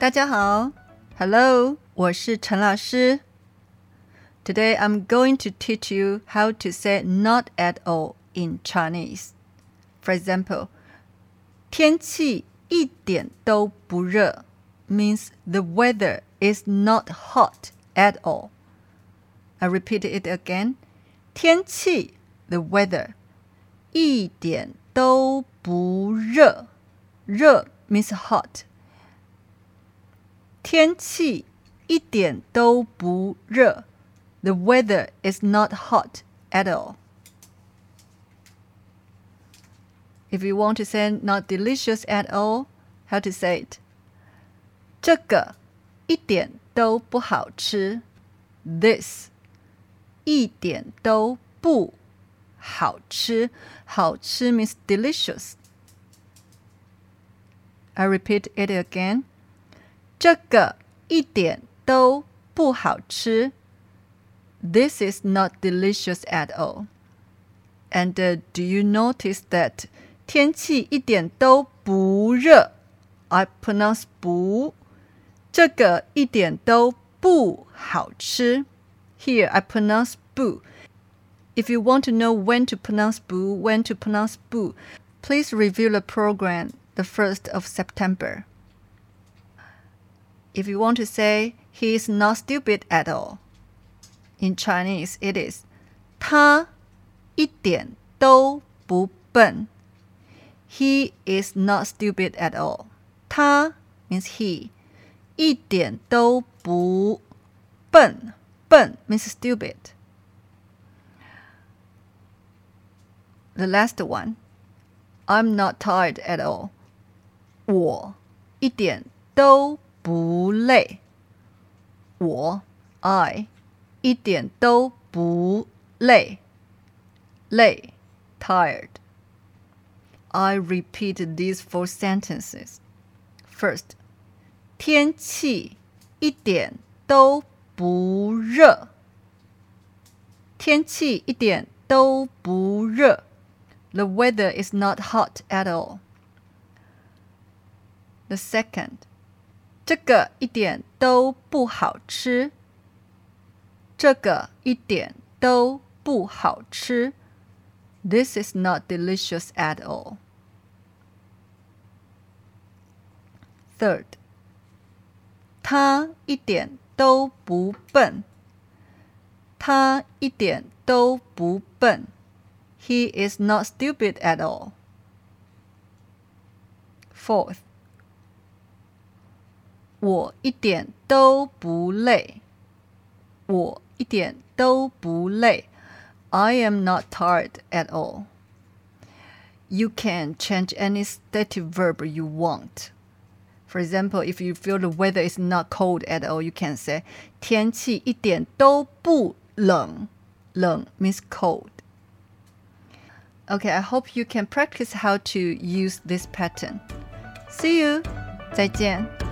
大家好，Hello，我是陈老师。Today I'm going to teach you how to say not at all in Chinese. For example, 天气一点都不热 means the weather is not hot at all. I repeat it again. 天气 the weather 一点都不热，热 means hot。 天气一点都不热。The weather is not hot at all. If you want to say not delicious at all, how to say it? 这个一点都不好吃。This 一点都不好吃。好吃 means delicious. I repeat it again. 这个一点都不好吃。This is not delicious at all. And uh, do you notice that 天气一点都不热？I pronounce 不，这个一点都不好吃。Here I pronounce 不。If you want to know when to pronounce boo, when to pronounce boo, please review the program the 1st of September. If you want to say he is not stupid at all, in Chinese it is 他一点都不笨. He is not stupid at all. 他 means he. 一点都不笨，笨 means stupid. The last one. I'm not tired at all. 我一点都 不累。我 I 一点都不累。累 tired. I repeat these four sentences. First, 天气一点都不热。天气一点都不热。the weather is not hot at all. The second, 这个一点都不好吃。这个一点都不好吃。This is not delicious at all. Third, 他一点都不笨。他一点都不笨。he is not stupid at all. Fourth, 我一点都不累。我一点都不累。I am not tired at all. You can change any stative verb you want. For example, if you feel the weather is not cold at all, you can say 天气一点都不冷。冷 means cold. Okay, I hope you can practice how to use this pattern. See you! 再见。